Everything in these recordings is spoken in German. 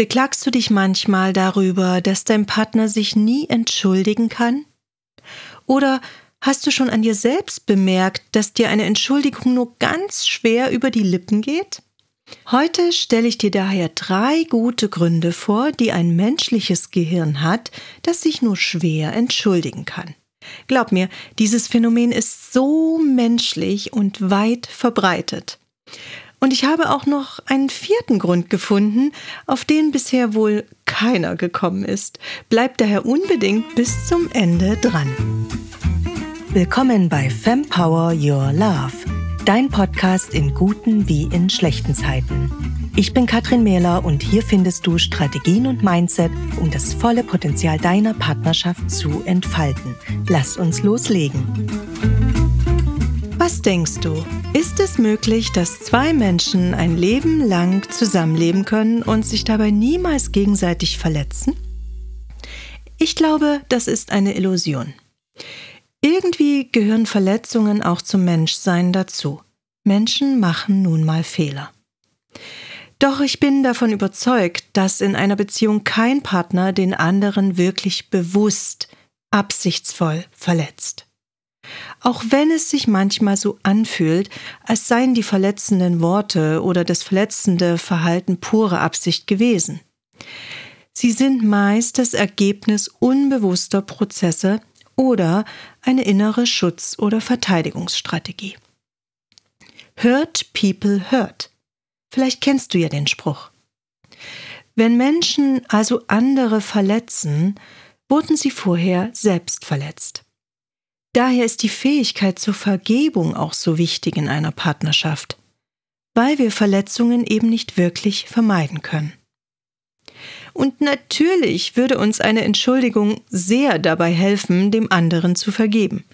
Beklagst du dich manchmal darüber, dass dein Partner sich nie entschuldigen kann? Oder hast du schon an dir selbst bemerkt, dass dir eine Entschuldigung nur ganz schwer über die Lippen geht? Heute stelle ich dir daher drei gute Gründe vor, die ein menschliches Gehirn hat, das sich nur schwer entschuldigen kann. Glaub mir, dieses Phänomen ist so menschlich und weit verbreitet. Und ich habe auch noch einen vierten Grund gefunden, auf den bisher wohl keiner gekommen ist. Bleib daher unbedingt bis zum Ende dran. Willkommen bei Fempower Your Love, dein Podcast in guten wie in schlechten Zeiten. Ich bin Katrin Mähler und hier findest du Strategien und Mindset, um das volle Potenzial deiner Partnerschaft zu entfalten. Lass uns loslegen. Was denkst du? Ist es möglich, dass zwei Menschen ein Leben lang zusammenleben können und sich dabei niemals gegenseitig verletzen? Ich glaube, das ist eine Illusion. Irgendwie gehören Verletzungen auch zum Menschsein dazu. Menschen machen nun mal Fehler. Doch ich bin davon überzeugt, dass in einer Beziehung kein Partner den anderen wirklich bewusst, absichtsvoll verletzt. Auch wenn es sich manchmal so anfühlt, als seien die verletzenden Worte oder das verletzende Verhalten pure Absicht gewesen. Sie sind meist das Ergebnis unbewusster Prozesse oder eine innere Schutz- oder Verteidigungsstrategie. Hurt people hurt. Vielleicht kennst du ja den Spruch. Wenn Menschen also andere verletzen, wurden sie vorher selbst verletzt. Daher ist die Fähigkeit zur Vergebung auch so wichtig in einer Partnerschaft, weil wir Verletzungen eben nicht wirklich vermeiden können. Und natürlich würde uns eine Entschuldigung sehr dabei helfen, dem anderen zu vergeben.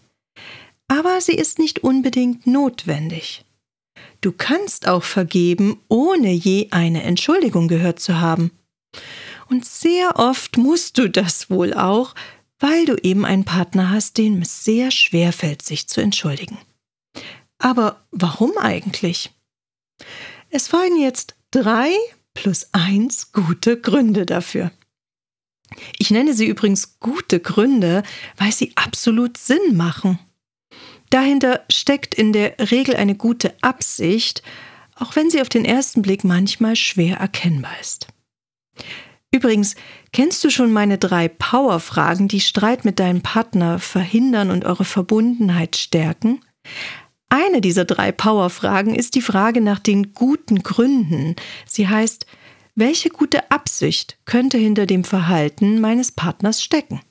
Aber sie ist nicht unbedingt notwendig. Du kannst auch vergeben, ohne je eine Entschuldigung gehört zu haben. Und sehr oft musst du das wohl auch, weil du eben einen Partner hast, dem es sehr schwer fällt, sich zu entschuldigen. Aber warum eigentlich? Es folgen jetzt drei plus eins gute Gründe dafür. Ich nenne sie übrigens gute Gründe, weil sie absolut Sinn machen. Dahinter steckt in der Regel eine gute Absicht, auch wenn sie auf den ersten Blick manchmal schwer erkennbar ist. Übrigens, kennst du schon meine drei Power-Fragen, die Streit mit deinem Partner verhindern und eure Verbundenheit stärken? Eine dieser drei Power-Fragen ist die Frage nach den guten Gründen. Sie heißt, welche gute Absicht könnte hinter dem Verhalten meines Partners stecken?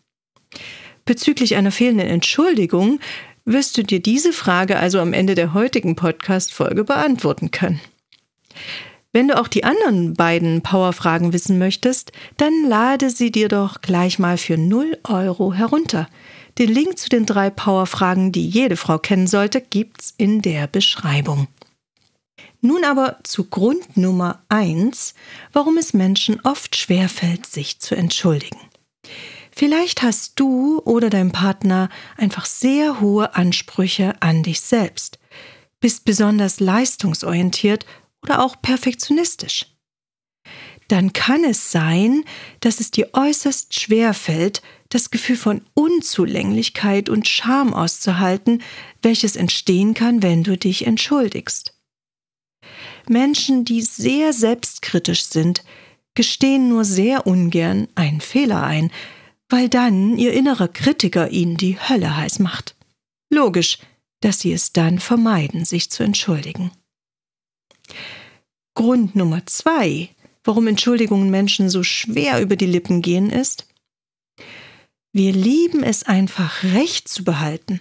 Bezüglich einer fehlenden Entschuldigung wirst du dir diese Frage also am Ende der heutigen Podcast-Folge beantworten können. Wenn du auch die anderen beiden Powerfragen wissen möchtest, dann lade sie dir doch gleich mal für 0 Euro herunter. Den Link zu den drei Powerfragen, die jede Frau kennen sollte, gibt's in der Beschreibung. Nun aber zu Grund Nummer 1, warum es Menschen oft schwerfällt, sich zu entschuldigen. Vielleicht hast du oder dein Partner einfach sehr hohe Ansprüche an dich selbst, bist besonders leistungsorientiert oder auch perfektionistisch. Dann kann es sein, dass es dir äußerst schwer fällt, das Gefühl von Unzulänglichkeit und Scham auszuhalten, welches entstehen kann, wenn du dich entschuldigst. Menschen, die sehr selbstkritisch sind, gestehen nur sehr ungern einen Fehler ein, weil dann ihr innerer Kritiker ihnen die Hölle heiß macht. Logisch, dass sie es dann vermeiden, sich zu entschuldigen. Grund Nummer zwei, warum Entschuldigungen Menschen so schwer über die Lippen gehen, ist, wir lieben es einfach recht zu behalten.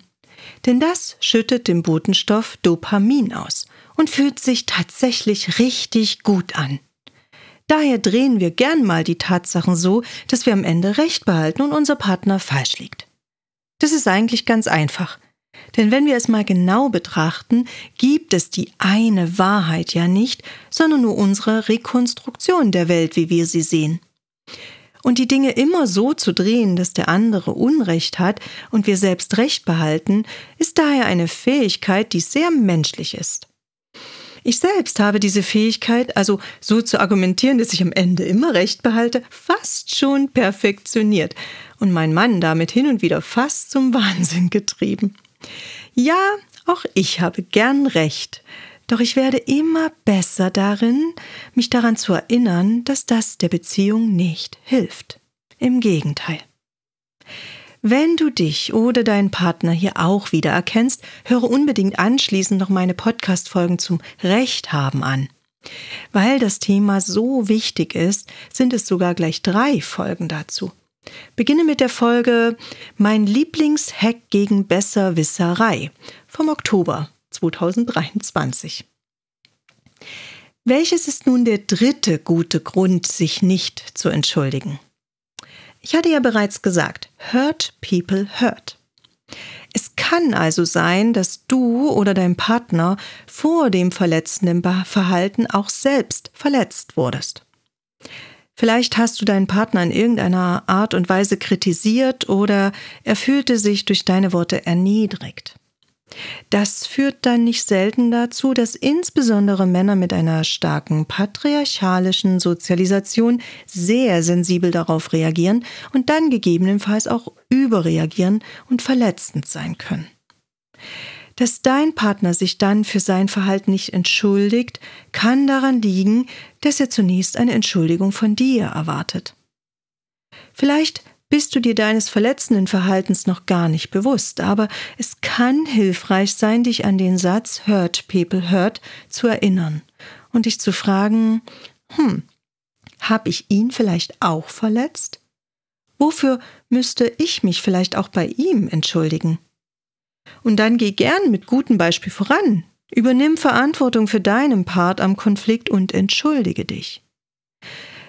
Denn das schüttet den Botenstoff Dopamin aus und fühlt sich tatsächlich richtig gut an. Daher drehen wir gern mal die Tatsachen so, dass wir am Ende Recht behalten und unser Partner falsch liegt. Das ist eigentlich ganz einfach. Denn wenn wir es mal genau betrachten, gibt es die eine Wahrheit ja nicht, sondern nur unsere Rekonstruktion der Welt, wie wir sie sehen. Und die Dinge immer so zu drehen, dass der andere Unrecht hat und wir selbst Recht behalten, ist daher eine Fähigkeit, die sehr menschlich ist. Ich selbst habe diese Fähigkeit, also so zu argumentieren, dass ich am Ende immer recht behalte, fast schon perfektioniert und mein Mann damit hin und wieder fast zum Wahnsinn getrieben. Ja, auch ich habe gern recht, doch ich werde immer besser darin, mich daran zu erinnern, dass das der Beziehung nicht hilft. Im Gegenteil. Wenn du dich oder deinen Partner hier auch wieder erkennst, höre unbedingt anschließend noch meine Podcast-Folgen zum Recht haben an. Weil das Thema so wichtig ist, sind es sogar gleich drei Folgen dazu. Beginne mit der Folge Mein Lieblingshack gegen Besserwisserei vom Oktober 2023. Welches ist nun der dritte gute Grund, sich nicht zu entschuldigen? Ich hatte ja bereits gesagt, hurt people hurt. Es kann also sein, dass du oder dein Partner vor dem verletzenden Verhalten auch selbst verletzt wurdest. Vielleicht hast du deinen Partner in irgendeiner Art und Weise kritisiert oder er fühlte sich durch deine Worte erniedrigt. Das führt dann nicht selten dazu, dass insbesondere Männer mit einer starken patriarchalischen Sozialisation sehr sensibel darauf reagieren und dann gegebenenfalls auch überreagieren und verletzend sein können. Dass dein Partner sich dann für sein Verhalten nicht entschuldigt, kann daran liegen, dass er zunächst eine Entschuldigung von dir erwartet. Vielleicht bist du dir deines verletzenden Verhaltens noch gar nicht bewusst, aber es kann hilfreich sein, dich an den Satz Hurt People Hurt zu erinnern und dich zu fragen, hm, habe ich ihn vielleicht auch verletzt? Wofür müsste ich mich vielleicht auch bei ihm entschuldigen? Und dann geh gern mit gutem Beispiel voran. Übernimm Verantwortung für deinen Part am Konflikt und entschuldige dich.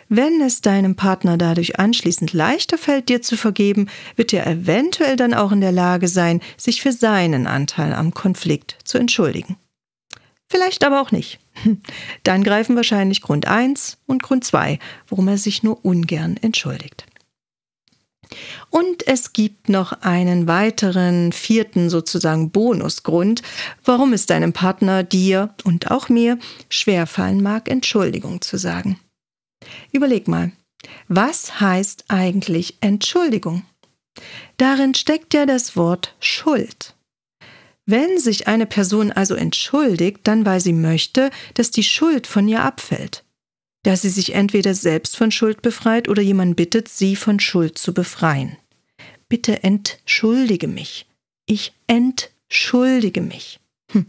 Wenn es deinem Partner dadurch anschließend leichter fällt, dir zu vergeben, wird er eventuell dann auch in der Lage sein, sich für seinen Anteil am Konflikt zu entschuldigen. Vielleicht aber auch nicht. Dann greifen wahrscheinlich Grund 1 und Grund 2, warum er sich nur ungern entschuldigt. Und es gibt noch einen weiteren vierten sozusagen Bonusgrund, warum es deinem Partner, dir und auch mir schwerfallen mag, Entschuldigung zu sagen. Überleg mal, was heißt eigentlich Entschuldigung? Darin steckt ja das Wort Schuld. Wenn sich eine Person also entschuldigt, dann weil sie möchte, dass die Schuld von ihr abfällt, dass sie sich entweder selbst von Schuld befreit oder jemand bittet, sie von Schuld zu befreien. Bitte entschuldige mich. Ich entschuldige mich. Hm.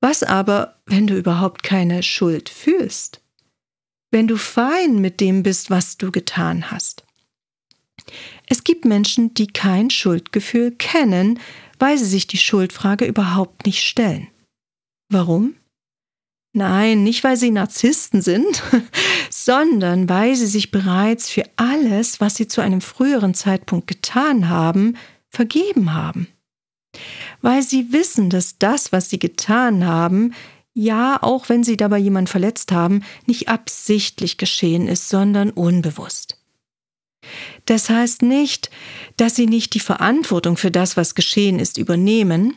Was aber, wenn du überhaupt keine Schuld fühlst? wenn du fein mit dem bist, was du getan hast. Es gibt Menschen, die kein Schuldgefühl kennen, weil sie sich die Schuldfrage überhaupt nicht stellen. Warum? Nein, nicht weil sie Narzissten sind, sondern weil sie sich bereits für alles, was sie zu einem früheren Zeitpunkt getan haben, vergeben haben. Weil sie wissen, dass das, was sie getan haben, ja, auch wenn sie dabei jemand verletzt haben, nicht absichtlich geschehen ist, sondern unbewusst. Das heißt nicht, dass sie nicht die Verantwortung für das, was geschehen ist, übernehmen,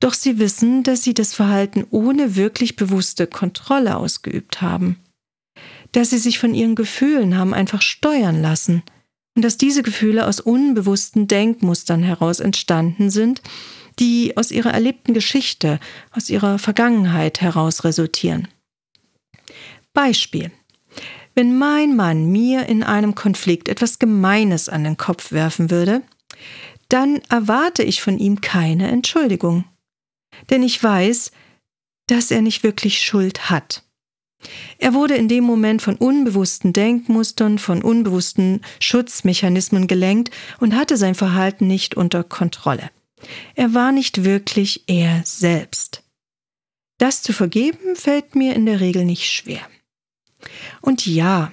doch sie wissen, dass sie das Verhalten ohne wirklich bewusste Kontrolle ausgeübt haben, dass sie sich von ihren Gefühlen haben einfach steuern lassen und dass diese Gefühle aus unbewussten Denkmustern heraus entstanden sind, die aus ihrer erlebten Geschichte, aus ihrer Vergangenheit heraus resultieren. Beispiel. Wenn mein Mann mir in einem Konflikt etwas Gemeines an den Kopf werfen würde, dann erwarte ich von ihm keine Entschuldigung. Denn ich weiß, dass er nicht wirklich Schuld hat. Er wurde in dem Moment von unbewussten Denkmustern, von unbewussten Schutzmechanismen gelenkt und hatte sein Verhalten nicht unter Kontrolle. Er war nicht wirklich er selbst. Das zu vergeben fällt mir in der Regel nicht schwer. Und ja,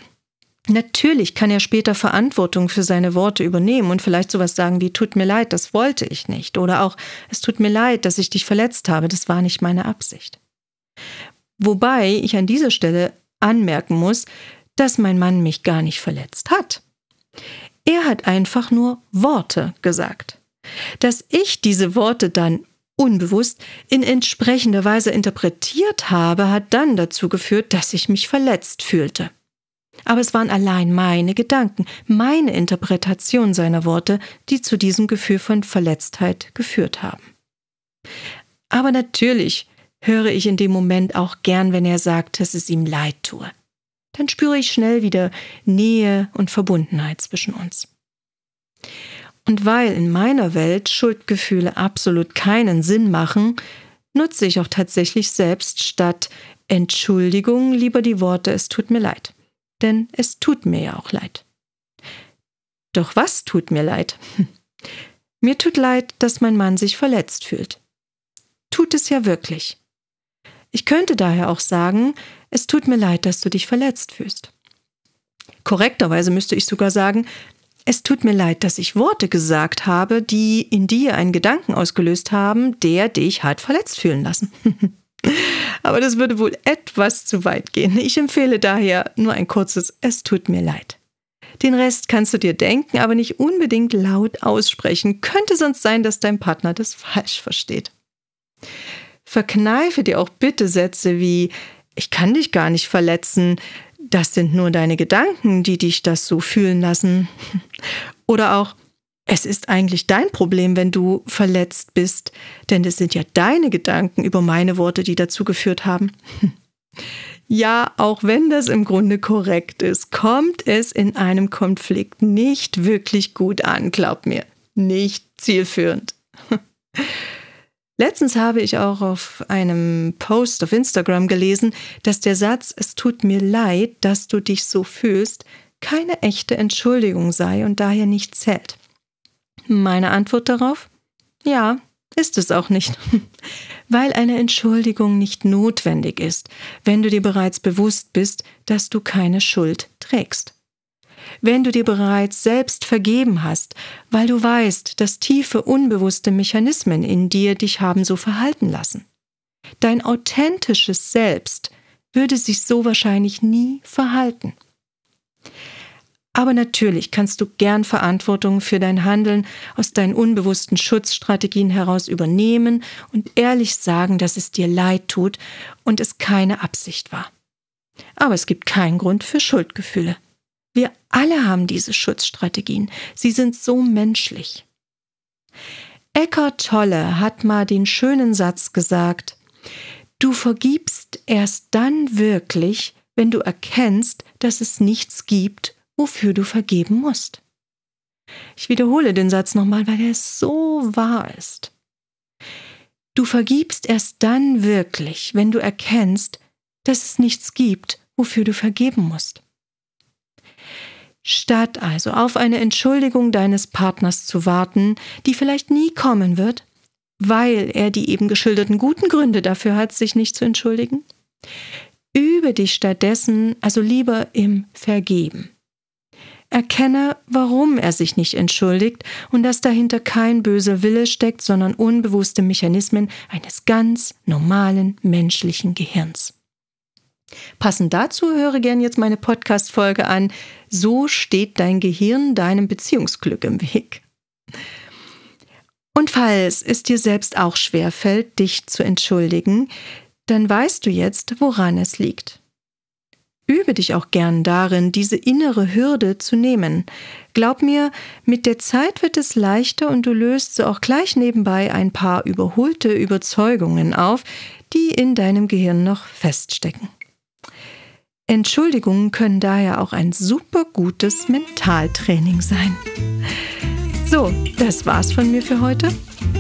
natürlich kann er später Verantwortung für seine Worte übernehmen und vielleicht sowas sagen wie tut mir leid, das wollte ich nicht oder auch es tut mir leid, dass ich dich verletzt habe, das war nicht meine Absicht. Wobei ich an dieser Stelle anmerken muss, dass mein Mann mich gar nicht verletzt hat. Er hat einfach nur Worte gesagt. Dass ich diese Worte dann unbewusst in entsprechender Weise interpretiert habe, hat dann dazu geführt, dass ich mich verletzt fühlte. Aber es waren allein meine Gedanken, meine Interpretation seiner Worte, die zu diesem Gefühl von Verletztheit geführt haben. Aber natürlich höre ich in dem Moment auch gern, wenn er sagt, dass es ihm leid tue. Dann spüre ich schnell wieder Nähe und Verbundenheit zwischen uns. Und weil in meiner Welt Schuldgefühle absolut keinen Sinn machen, nutze ich auch tatsächlich selbst statt Entschuldigung lieber die Worte Es tut mir leid. Denn es tut mir ja auch leid. Doch was tut mir leid? Mir tut leid, dass mein Mann sich verletzt fühlt. Tut es ja wirklich. Ich könnte daher auch sagen, es tut mir leid, dass du dich verletzt fühlst. Korrekterweise müsste ich sogar sagen, es tut mir leid, dass ich Worte gesagt habe, die in dir einen Gedanken ausgelöst haben, der dich hat verletzt fühlen lassen. Aber das würde wohl etwas zu weit gehen. Ich empfehle daher nur ein kurzes Es tut mir leid. Den Rest kannst du dir denken, aber nicht unbedingt laut aussprechen. Könnte sonst sein, dass dein Partner das falsch versteht. Verkneife dir auch bitte Sätze wie Ich kann dich gar nicht verletzen, das sind nur deine Gedanken, die dich das so fühlen lassen. Oder auch, es ist eigentlich dein Problem, wenn du verletzt bist, denn es sind ja deine Gedanken über meine Worte, die dazu geführt haben. Ja, auch wenn das im Grunde korrekt ist, kommt es in einem Konflikt nicht wirklich gut an, glaub mir. Nicht zielführend. Letztens habe ich auch auf einem Post auf Instagram gelesen, dass der Satz Es tut mir leid, dass du dich so fühlst, keine echte Entschuldigung sei und daher nicht zählt. Meine Antwort darauf? Ja, ist es auch nicht. Weil eine Entschuldigung nicht notwendig ist, wenn du dir bereits bewusst bist, dass du keine Schuld trägst wenn du dir bereits selbst vergeben hast, weil du weißt, dass tiefe, unbewusste Mechanismen in dir dich haben so verhalten lassen. Dein authentisches Selbst würde sich so wahrscheinlich nie verhalten. Aber natürlich kannst du gern Verantwortung für dein Handeln aus deinen unbewussten Schutzstrategien heraus übernehmen und ehrlich sagen, dass es dir leid tut und es keine Absicht war. Aber es gibt keinen Grund für Schuldgefühle. Wir alle haben diese Schutzstrategien. Sie sind so menschlich. Eckhart Tolle hat mal den schönen Satz gesagt, du vergibst erst dann wirklich, wenn du erkennst, dass es nichts gibt, wofür du vergeben musst. Ich wiederhole den Satz nochmal, weil er so wahr ist. Du vergibst erst dann wirklich, wenn du erkennst, dass es nichts gibt, wofür du vergeben musst. Statt also auf eine Entschuldigung deines Partners zu warten, die vielleicht nie kommen wird, weil er die eben geschilderten guten Gründe dafür hat, sich nicht zu entschuldigen, übe dich stattdessen also lieber im Vergeben. Erkenne, warum er sich nicht entschuldigt und dass dahinter kein böser Wille steckt, sondern unbewusste Mechanismen eines ganz normalen menschlichen Gehirns. Passend dazu höre gern jetzt meine Podcast-Folge an. So steht dein Gehirn deinem Beziehungsglück im Weg. Und falls es dir selbst auch schwerfällt, dich zu entschuldigen, dann weißt du jetzt, woran es liegt. Übe dich auch gern darin, diese innere Hürde zu nehmen. Glaub mir, mit der Zeit wird es leichter und du löst so auch gleich nebenbei ein paar überholte Überzeugungen auf, die in deinem Gehirn noch feststecken. Entschuldigungen können daher auch ein super gutes Mentaltraining sein. So, das war's von mir für heute.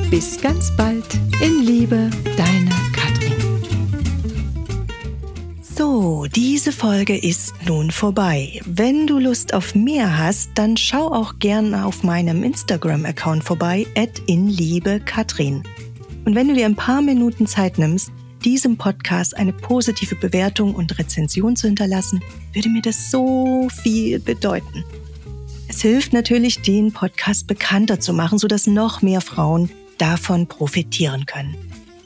Bis ganz bald. In Liebe, deine. So, diese Folge ist nun vorbei. Wenn du Lust auf mehr hast, dann schau auch gern auf meinem Instagram-Account vorbei, at inliebekatrin. Und wenn du dir ein paar Minuten Zeit nimmst, diesem Podcast eine positive Bewertung und Rezension zu hinterlassen, würde mir das so viel bedeuten. Es hilft natürlich, den Podcast bekannter zu machen, sodass noch mehr Frauen davon profitieren können.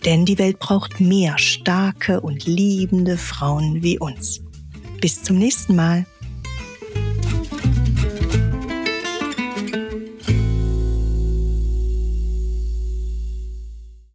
Denn die Welt braucht mehr starke und liebende Frauen wie uns. Bis zum nächsten Mal.